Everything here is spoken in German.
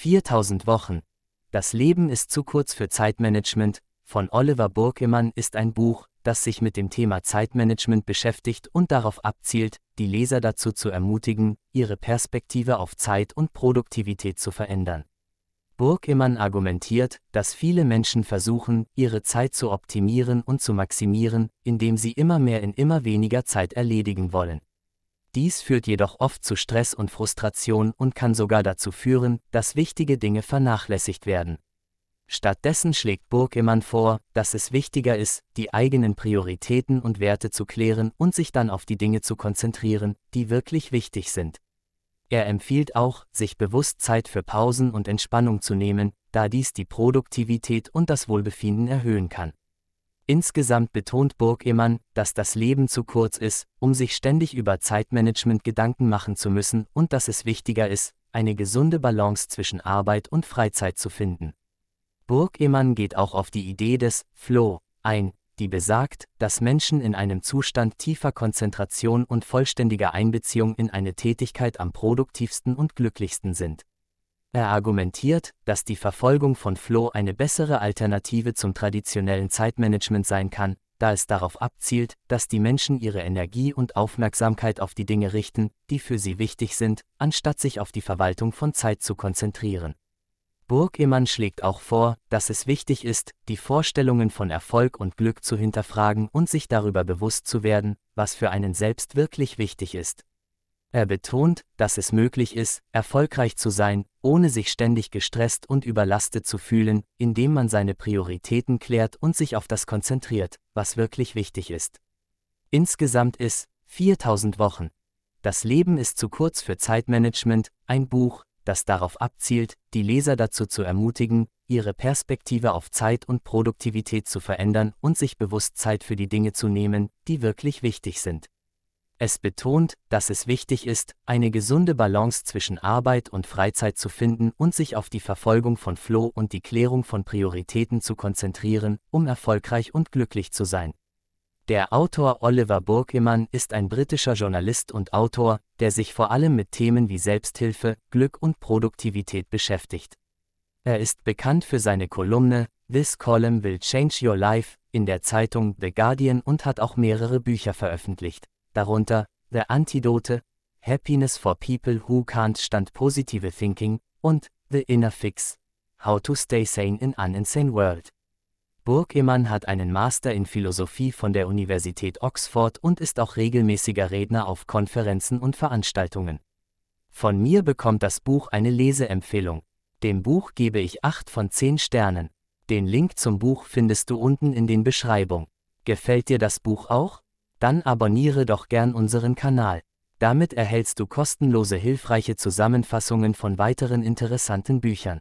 4000 Wochen. Das Leben ist zu kurz für Zeitmanagement von Oliver Burkemann ist ein Buch, das sich mit dem Thema Zeitmanagement beschäftigt und darauf abzielt, die Leser dazu zu ermutigen, ihre Perspektive auf Zeit und Produktivität zu verändern. Burkemann argumentiert, dass viele Menschen versuchen, ihre Zeit zu optimieren und zu maximieren, indem sie immer mehr in immer weniger Zeit erledigen wollen. Dies führt jedoch oft zu Stress und Frustration und kann sogar dazu führen, dass wichtige Dinge vernachlässigt werden. Stattdessen schlägt Burkemann vor, dass es wichtiger ist, die eigenen Prioritäten und Werte zu klären und sich dann auf die Dinge zu konzentrieren, die wirklich wichtig sind. Er empfiehlt auch, sich bewusst Zeit für Pausen und Entspannung zu nehmen, da dies die Produktivität und das Wohlbefinden erhöhen kann. Insgesamt betont Burg-Emann, dass das Leben zu kurz ist, um sich ständig über Zeitmanagement Gedanken machen zu müssen und dass es wichtiger ist, eine gesunde Balance zwischen Arbeit und Freizeit zu finden. Burg-Emann geht auch auf die Idee des Flow ein, die besagt, dass Menschen in einem Zustand tiefer Konzentration und vollständiger Einbeziehung in eine Tätigkeit am produktivsten und glücklichsten sind. Er argumentiert, dass die Verfolgung von Flow eine bessere Alternative zum traditionellen Zeitmanagement sein kann, da es darauf abzielt, dass die Menschen ihre Energie und Aufmerksamkeit auf die Dinge richten, die für sie wichtig sind, anstatt sich auf die Verwaltung von Zeit zu konzentrieren. Burkemann schlägt auch vor, dass es wichtig ist, die Vorstellungen von Erfolg und Glück zu hinterfragen und sich darüber bewusst zu werden, was für einen selbst wirklich wichtig ist. Er betont, dass es möglich ist, erfolgreich zu sein, ohne sich ständig gestresst und überlastet zu fühlen, indem man seine Prioritäten klärt und sich auf das konzentriert, was wirklich wichtig ist. Insgesamt ist 4000 Wochen. Das Leben ist zu kurz für Zeitmanagement, ein Buch, das darauf abzielt, die Leser dazu zu ermutigen, ihre Perspektive auf Zeit und Produktivität zu verändern und sich bewusst Zeit für die Dinge zu nehmen, die wirklich wichtig sind. Es betont, dass es wichtig ist, eine gesunde Balance zwischen Arbeit und Freizeit zu finden und sich auf die Verfolgung von Flow und die Klärung von Prioritäten zu konzentrieren, um erfolgreich und glücklich zu sein. Der Autor Oliver Burkemann ist ein britischer Journalist und Autor, der sich vor allem mit Themen wie Selbsthilfe, Glück und Produktivität beschäftigt. Er ist bekannt für seine Kolumne This Column Will Change Your Life in der Zeitung The Guardian und hat auch mehrere Bücher veröffentlicht darunter The Antidote, Happiness for People Who Can't Stand Positive Thinking und The Inner Fix, How to Stay Sane in an Insane World. Burkemann hat einen Master in Philosophie von der Universität Oxford und ist auch regelmäßiger Redner auf Konferenzen und Veranstaltungen. Von mir bekommt das Buch eine Leseempfehlung. Dem Buch gebe ich 8 von 10 Sternen. Den Link zum Buch findest du unten in den Beschreibung. Gefällt dir das Buch auch? Dann abonniere doch gern unseren Kanal. Damit erhältst du kostenlose hilfreiche Zusammenfassungen von weiteren interessanten Büchern.